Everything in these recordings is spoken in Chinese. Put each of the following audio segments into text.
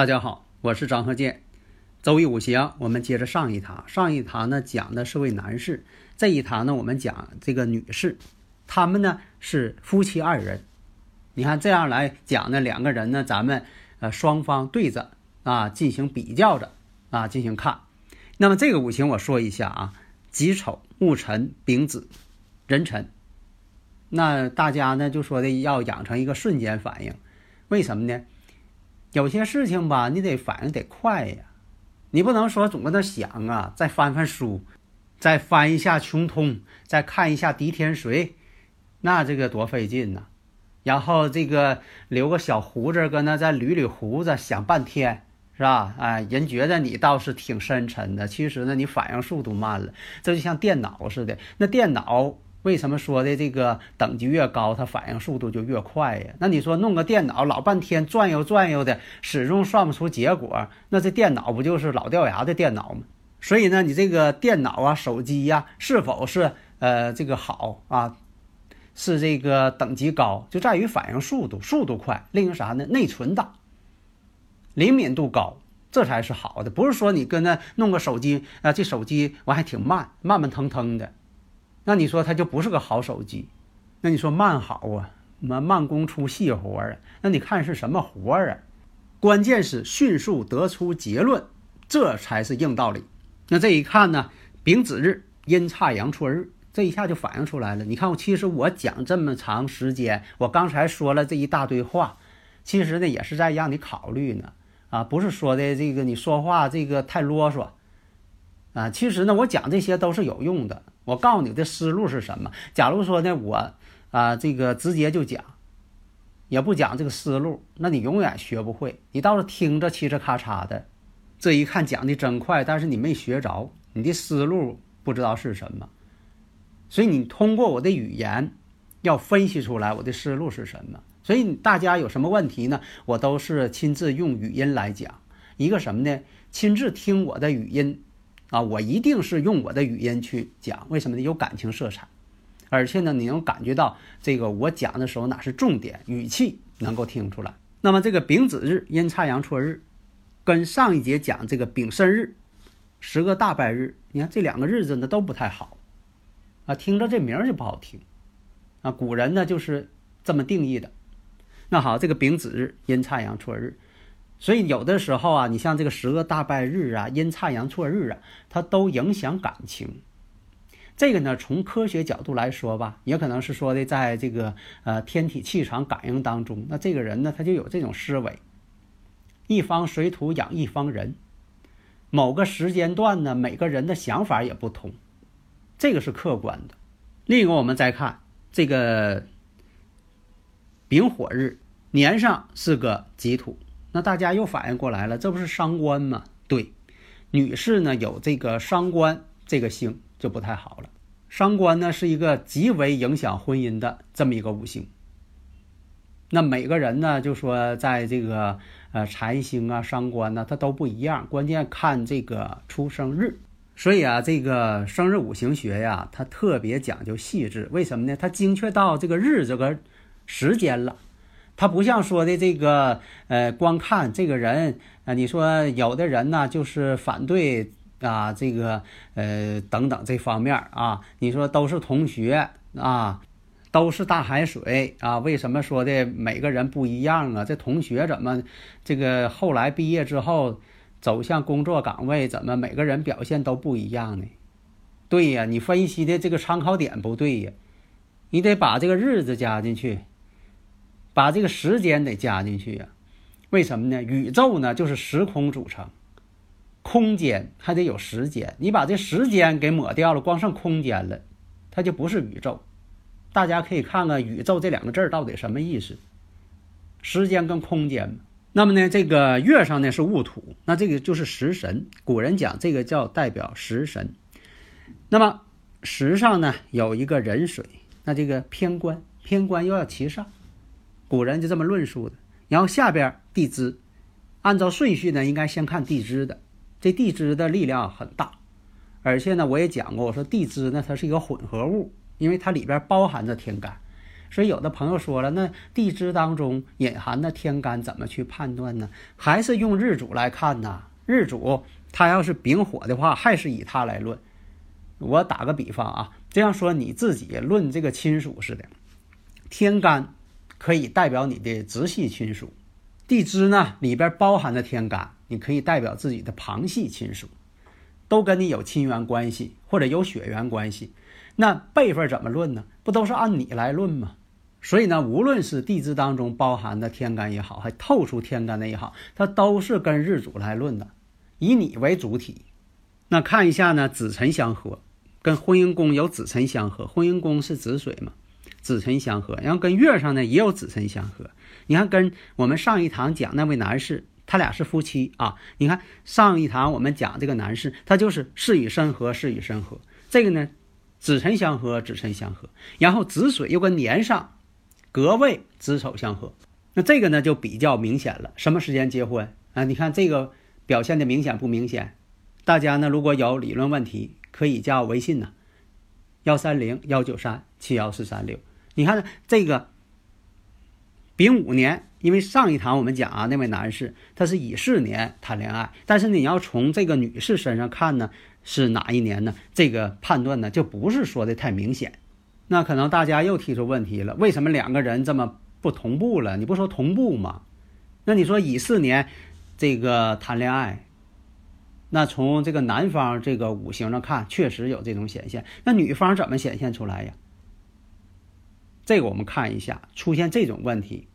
大家好，我是张鹤剑。周易五行，我们接着上一堂。上一堂呢讲的是位男士，这一堂呢我们讲这个女士。他们呢是夫妻二人。你看这样来讲呢，两个人呢，咱们呃双方对着啊进行比较着啊进行看。那么这个五行我说一下啊：己丑、戊辰、丙子、壬辰。那大家呢就说的要养成一个瞬间反应，为什么呢？有些事情吧，你得反应得快呀，你不能说总搁那想啊，再翻翻书，再翻一下《穷通》，再看一下《狄天髓》，那这个多费劲呐。然后这个留个小胡子，搁那再捋捋胡子，想半天，是吧？哎，人觉得你倒是挺深沉的，其实呢，你反应速度慢了。这就像电脑似的，那电脑。为什么说的这个等级越高，它反应速度就越快呀？那你说弄个电脑老半天转悠转悠的，始终算不出结果，那这电脑不就是老掉牙的电脑吗？所以呢，你这个电脑啊、手机呀，是否是呃这个好啊？是这个等级高，就在于反应速度，速度快。另一个啥呢？内存大，灵敏度高，这才是好的。不是说你跟那弄个手机啊，这手机我还挺慢，慢慢腾腾的。那你说它就不是个好手机？那你说慢好啊？慢慢工出细活啊？那你看是什么活啊？关键是迅速得出结论，这才是硬道理。那这一看呢，丙子日阴差阳错日，这一下就反映出来了。你看我其实我讲这么长时间，我刚才说了这一大堆话，其实呢也是在让你考虑呢。啊，不是说的这个你说话这个太啰嗦。啊，其实呢我讲这些都是有用的。我告诉你的思路是什么？假如说呢，我啊，这个直接就讲，也不讲这个思路，那你永远学不会。你倒是听着嘁哧咔嚓的，这一看讲的真快，但是你没学着，你的思路不知道是什么。所以你通过我的语言，要分析出来我的思路是什么。所以大家有什么问题呢？我都是亲自用语音来讲。一个什么呢？亲自听我的语音。啊，我一定是用我的语音去讲，为什么呢？有感情色彩，而且呢，你能感觉到这个我讲的时候哪是重点，语气能够听出来。那么这个丙子日阴差阳错日，跟上一节讲这个丙申日，十个大败日，你看这两个日子呢都不太好，啊，听着这名儿就不好听，啊，古人呢就是这么定义的。那好，这个丙子日阴差阳错日。所以有的时候啊，你像这个十个大败日啊、阴差阳错日啊，它都影响感情。这个呢，从科学角度来说吧，也可能是说的，在这个呃天体气场感应当中，那这个人呢，他就有这种思维：一方水土养一方人。某个时间段呢，每个人的想法也不同，这个是客观的。另一个，我们再看这个丙火日，年上是个己土。那大家又反应过来了，这不是伤官吗？对，女士呢有这个伤官这个星就不太好了。伤官呢是一个极为影响婚姻的这么一个五行。那每个人呢就说在这个呃财星啊、伤官呢，它都不一样，关键看这个出生日。所以啊，这个生日五行学呀，它特别讲究细致。为什么呢？它精确到这个日这个时间了。他不像说的这个，呃，光看这个人，啊，你说有的人呢就是反对啊，这个，呃，等等这方面啊，你说都是同学啊，都是大海水啊，为什么说的每个人不一样啊？这同学怎么这个后来毕业之后走向工作岗位，怎么每个人表现都不一样呢？对呀，你分析的这个参考点不对呀，你得把这个日子加进去。把这个时间得加进去呀？为什么呢？宇宙呢就是时空组成，空间还得有时间，你把这时间给抹掉了，光剩空间了，它就不是宇宙。大家可以看看“宇宙”这两个字到底什么意思？时间跟空间。那么呢，这个月上呢是戊土，那这个就是食神。古人讲这个叫代表食神。那么时上呢有一个壬水，那这个偏官，偏官又要其上，古人就这么论述的。然后下边地支，按照顺序呢，应该先看地支的。这地支的力量很大，而且呢，我也讲过，我说地支呢它是一个混合物，因为它里边包含着天干。所以有的朋友说了，那地支当中隐含的天干怎么去判断呢？还是用日主来看呢？日主他要是丙火的话，还是以他来论。我打个比方啊，这样说你自己论这个亲属似的，天干可以代表你的直系亲属，地支呢里边包含的天干，你可以代表自己的旁系亲属，都跟你有亲缘关系或者有血缘关系。那辈分怎么论呢？不都是按你来论吗？所以呢，无论是地支当中包含的天干也好，还透出天干的也好，它都是跟日主来论的，以你为主体。那看一下呢，子辰相合，跟婚姻宫有子辰相合，婚姻宫是子水嘛，子辰相合，然后跟月上呢也有子辰相合。你看，跟我们上一堂讲那位男士，他俩是夫妻啊。你看上一堂我们讲这个男士，他就是事与申合，事与申合。这个呢，子辰相合，子辰相合，然后子水又跟年上。格位子丑相合，那这个呢就比较明显了。什么时间结婚啊？你看这个表现的明显不明显？大家呢如果有理论问题，可以加我微信呢，幺三零幺九三七幺四三六。你看这个丙午年，因为上一堂我们讲啊，那位男士他是乙巳年谈恋爱，但是你要从这个女士身上看呢，是哪一年呢？这个判断呢就不是说的太明显。那可能大家又提出问题了，为什么两个人这么不同步了？你不说同步吗？那你说乙巳年这个谈恋爱，那从这个男方这个五行上看，确实有这种显现。那女方怎么显现出来呀？这个我们看一下，出现这种问题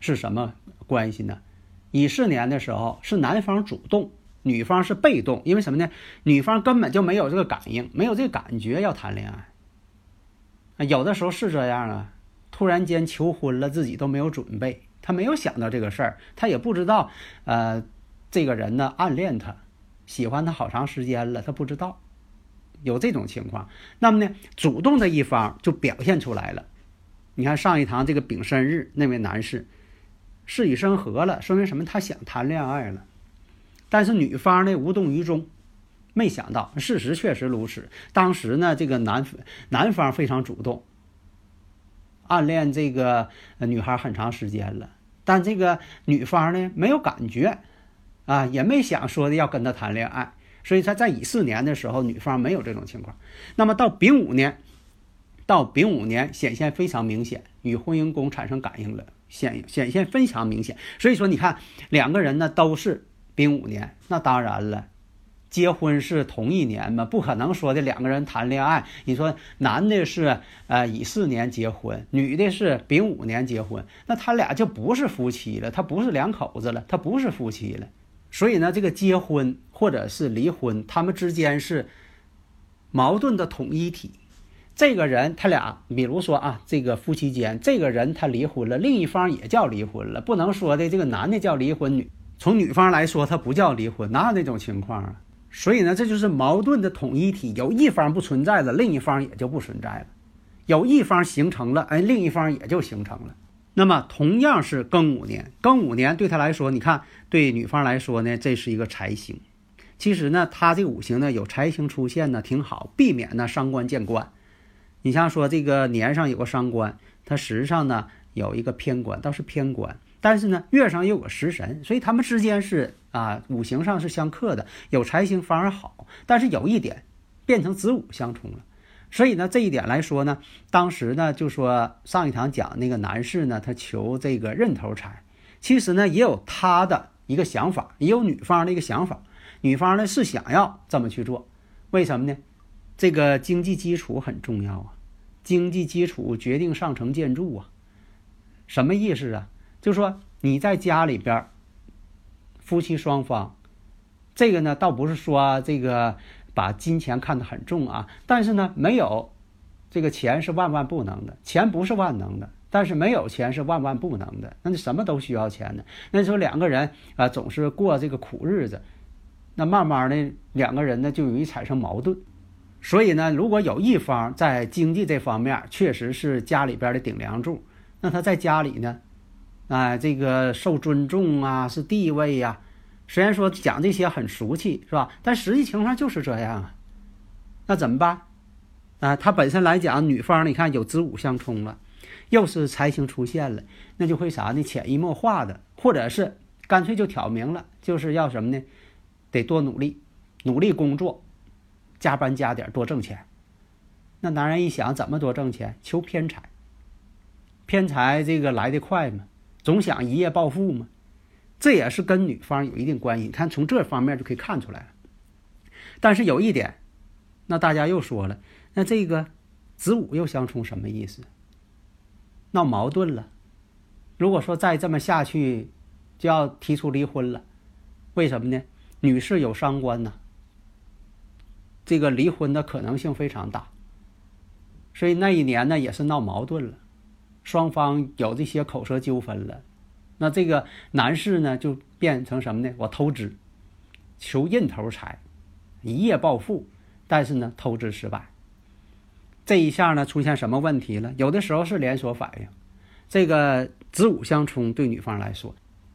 是什么关系呢？乙巳年的时候是男方主动，女方是被动，因为什么呢？女方根本就没有这个感应，没有这个感觉要谈恋爱。有的时候是这样啊，突然间求婚了，自己都没有准备，他没有想到这个事儿，他也不知道，呃，这个人呢暗恋他，喜欢他好长时间了，他不知道，有这种情况。那么呢，主动的一方就表现出来了。你看上一堂这个丙申日那位男士，事已生合了，说明什么？他想谈恋爱了，但是女方呢无动于衷。没想到，事实确实如此。当时呢，这个男男方非常主动，暗恋这个女孩很长时间了，但这个女方呢没有感觉，啊，也没想说的要跟他谈恋爱。所以他在乙巳年的时候，女方没有这种情况。那么到丙午年，到丙午年显现非常明显，与婚姻宫产生感应了，显显现非常明显。所以说，你看两个人呢都是丙午年，那当然了。结婚是同一年嘛？不可能说的两个人谈恋爱。你说男的是呃乙巳年结婚，女的是丙午年结婚，那他俩就不是夫妻了，他不是两口子了，他不是夫妻了。所以呢，这个结婚或者是离婚，他们之间是矛盾的统一体。这个人他俩，比如说啊，这个夫妻间，这个人他离婚了，另一方也叫离婚了，不能说的这个男的叫离婚，女从女方来说他不叫离婚，哪有那种情况啊？所以呢，这就是矛盾的统一体。有一方不存在了，另一方也就不存在了；有一方形成了，哎，另一方也就形成了。那么，同样是庚午年，庚午年对他来说，你看，对女方来说呢，这是一个财星。其实呢，他这五行呢有财星出现呢，挺好，避免呢伤官见官。你像说这个年上有个伤官，它实上呢有一个偏官，倒是偏官。但是呢，月上又有个食神，所以他们之间是啊，五行上是相克的。有财星反而好，但是有一点，变成子午相冲了。所以呢，这一点来说呢，当时呢就说上一堂讲那个男士呢，他求这个认头财，其实呢也有他的一个想法，也有女方的一个想法。女方呢是想要这么去做，为什么呢？这个经济基础很重要啊，经济基础决定上层建筑啊，什么意思啊？就说你在家里边，夫妻双方这个呢，倒不是说这个把金钱看得很重啊，但是呢，没有这个钱是万万不能的，钱不是万能的，但是没有钱是万万不能的。那你什么都需要钱呢？那你说两个人啊，总是过这个苦日子，那慢慢的两个人呢就容易产生矛盾。所以呢，如果有一方在经济这方面确实是家里边的顶梁柱，那他在家里呢，啊，这个受尊重啊，是地位呀。虽然说讲这些很俗气，是吧？但实际情况就是这样啊。那怎么办？啊，他本身来讲，女方你看有子午相冲了，又是财星出现了，那就会啥呢？潜移默化的，或者是干脆就挑明了，就是要什么呢？得多努力，努力工作，加班加点多挣钱。那男人一想，怎么多挣钱？求偏财，偏财这个来得快嘛，总想一夜暴富嘛。这也是跟女方有一定关系，你看从这方面就可以看出来了。但是有一点，那大家又说了，那这个子午又相冲什么意思？闹矛盾了。如果说再这么下去，就要提出离婚了。为什么呢？女士有伤官呢，这个离婚的可能性非常大。所以那一年呢，也是闹矛盾了，双方有这些口舌纠纷了。那这个男士呢，就变成什么呢？我偷资，求印头财，一夜暴富，但是呢，偷资失败。这一下呢，出现什么问题了？有的时候是连锁反应，这个子午相冲对女方来说，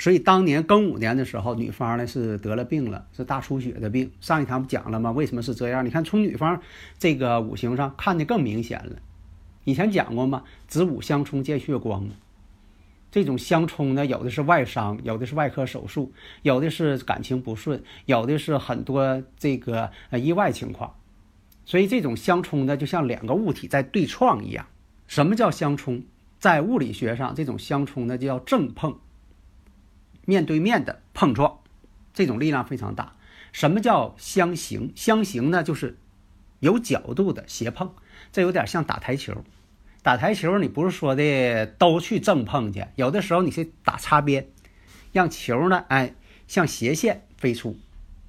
所以当年庚午年的时候，女方呢是得了病了，是大出血的病。上一堂不讲了吗？为什么是这样？你看从女方这个五行上看的更明显了。以前讲过吗？子午相冲见血光这种相冲呢，有的是外伤，有的是外科手术，有的是感情不顺，有的是很多这个呃意外情况。所以这种相冲呢，就像两个物体在对撞一样。什么叫相冲？在物理学上，这种相冲呢就叫正碰，面对面的碰撞，这种力量非常大。什么叫相形？相形呢就是有角度的斜碰，这有点像打台球。打台球，你不是说的都去正碰去，有的时候你是打擦边，让球呢，哎，向斜线飞出。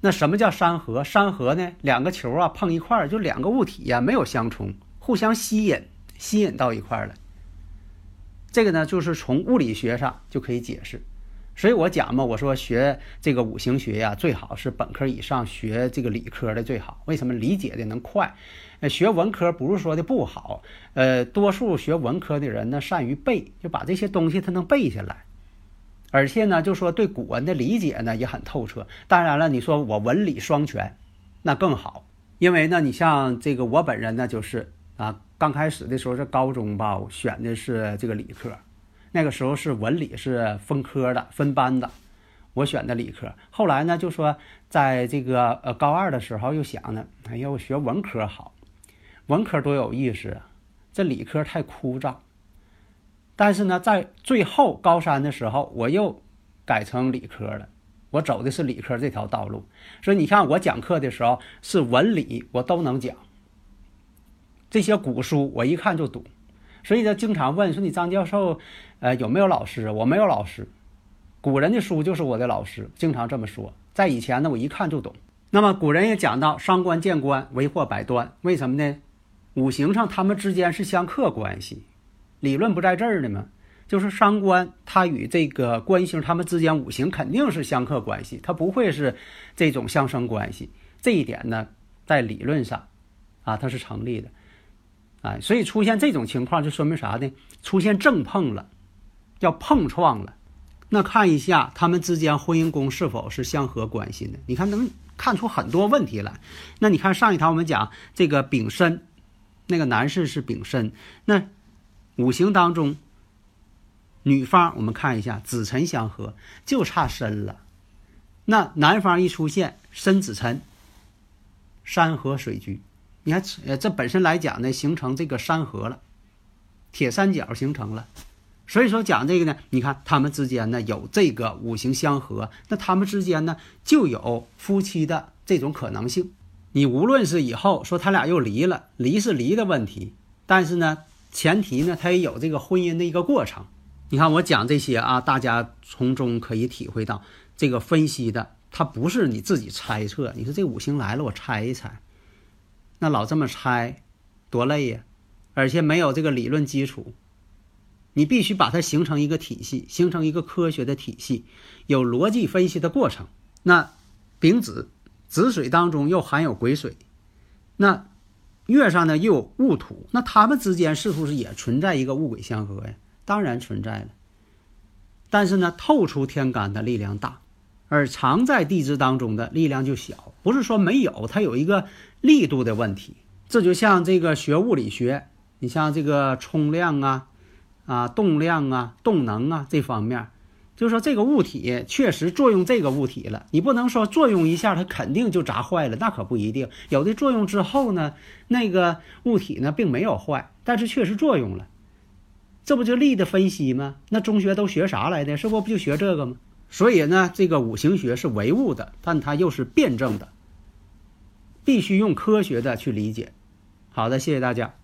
那什么叫山河？山河呢，两个球啊碰一块儿，就两个物体呀，没有相冲，互相吸引，吸引到一块儿了。这个呢，就是从物理学上就可以解释。所以我讲嘛，我说学这个五行学呀，最好是本科以上学这个理科的最好。为什么理解的能快？呃，学文科不是说的不好，呃，多数学文科的人呢善于背，就把这些东西他能背下来，而且呢，就说对古文的理解呢也很透彻。当然了，你说我文理双全，那更好，因为呢，你像这个我本人呢，就是啊，刚开始的时候是高中吧，我选的是这个理科。那个时候是文理是分科的、分班的，我选的理科。后来呢，就说在这个呃高二的时候又想呢，哎呀，我学文科好，文科多有意思啊，这理科太枯燥。但是呢，在最后高三的时候，我又改成理科了，我走的是理科这条道路。所以你看，我讲课的时候是文理我都能讲，这些古书我一看就懂。所以呢，经常问说你张教授，呃，有没有老师？我没有老师，古人的书就是我的老师，经常这么说。在以前呢，我一看就懂。那么古人也讲到伤官见官为祸百端，为什么呢？五行上他们之间是相克关系，理论不在这儿呢吗？就是伤官它与这个官星他们之间五行肯定是相克关系，它不会是这种相生关系。这一点呢，在理论上，啊，它是成立的。哎，所以出现这种情况就说明啥呢？出现正碰了，要碰撞了。那看一下他们之间婚姻宫是否是相合关系呢？你看能看出很多问题来。那你看上一堂我们讲这个丙申，那个男士是丙申，那五行当中女方我们看一下子辰相合，就差申了。那男方一出现申子辰，山河水局。你看，呃，这本身来讲呢，形成这个山河了，铁三角形成了。所以说讲这个呢，你看他们之间呢有这个五行相合，那他们之间呢就有夫妻的这种可能性。你无论是以后说他俩又离了，离是离的问题，但是呢，前提呢他也有这个婚姻的一个过程。你看我讲这些啊，大家从中可以体会到这个分析的它不是你自己猜测。你说这五行来了，我猜一猜，那老这么猜，多累呀！而且没有这个理论基础，你必须把它形成一个体系，形成一个科学的体系，有逻辑分析的过程。那丙子子水当中又含有癸水，那月上呢又有戊土，那它们之间是不是也存在一个戊癸相合呀？当然存在了。但是呢，透出天干的力量大，而藏在地支当中的力量就小。不是说没有，它有一个力度的问题。这就像这个学物理学，你像这个冲量啊、啊动量啊、动能啊这方面，就是说这个物体确实作用这个物体了，你不能说作用一下它肯定就砸坏了，那可不一定。有的作用之后呢，那个物体呢并没有坏，但是确实作用了。这不就力的分析吗？那中学都学啥来的？是不不就学这个吗？所以呢，这个五行学是唯物的，但它又是辩证的，必须用科学的去理解。好的，谢谢大家。